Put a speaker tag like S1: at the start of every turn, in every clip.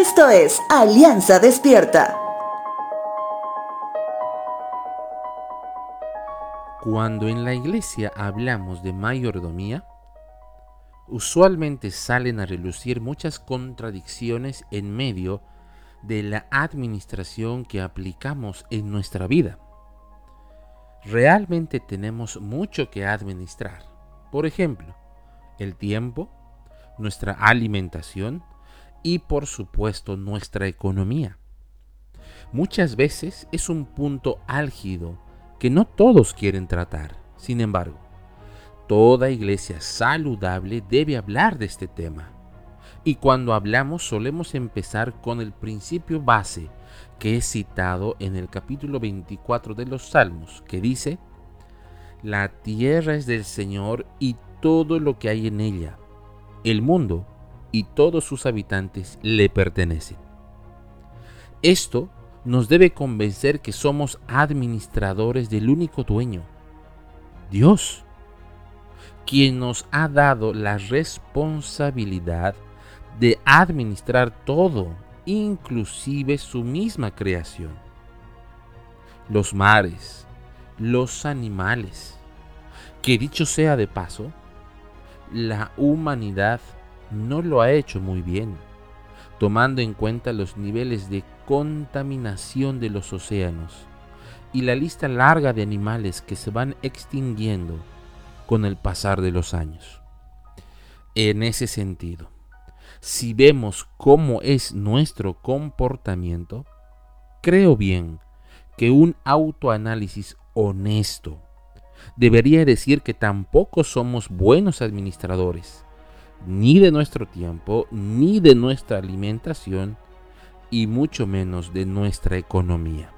S1: Esto es Alianza Despierta.
S2: Cuando en la iglesia hablamos de mayordomía, usualmente salen a relucir muchas contradicciones en medio de la administración que aplicamos en nuestra vida. Realmente tenemos mucho que administrar. Por ejemplo, el tiempo, nuestra alimentación y por supuesto nuestra economía. Muchas veces es un punto álgido que no todos quieren tratar. Sin embargo, toda iglesia saludable debe hablar de este tema. Y cuando hablamos solemos empezar con el principio base que es citado en el capítulo 24 de los Salmos, que dice, La tierra es del Señor y todo lo que hay en ella. El mundo y todos sus habitantes le pertenecen. Esto nos debe convencer que somos administradores del único dueño, Dios, quien nos ha dado la responsabilidad de administrar todo, inclusive su misma creación. Los mares, los animales, que dicho sea de paso, la humanidad no lo ha hecho muy bien, tomando en cuenta los niveles de contaminación de los océanos y la lista larga de animales que se van extinguiendo con el pasar de los años. En ese sentido, si vemos cómo es nuestro comportamiento, creo bien que un autoanálisis honesto debería decir que tampoco somos buenos administradores ni de nuestro tiempo, ni de nuestra alimentación, y mucho menos de nuestra economía.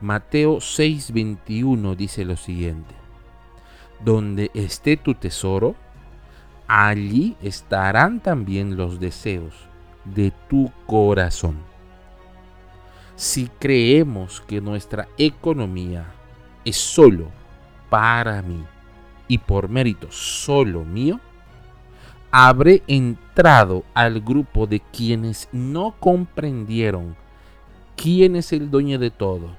S2: Mateo 6:21 dice lo siguiente, donde esté tu tesoro, allí estarán también los deseos de tu corazón. Si creemos que nuestra economía es solo para mí y por mérito solo mío, habré entrado al grupo de quienes no comprendieron quién es el dueño de todo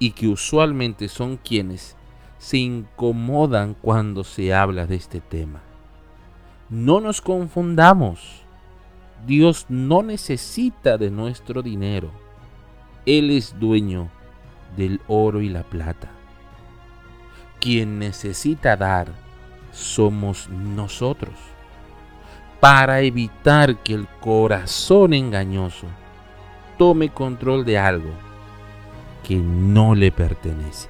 S2: y que usualmente son quienes se incomodan cuando se habla de este tema. No nos confundamos. Dios no necesita de nuestro dinero. Él es dueño del oro y la plata. Quien necesita dar somos nosotros para evitar que el corazón engañoso tome control de algo que no le pertenece.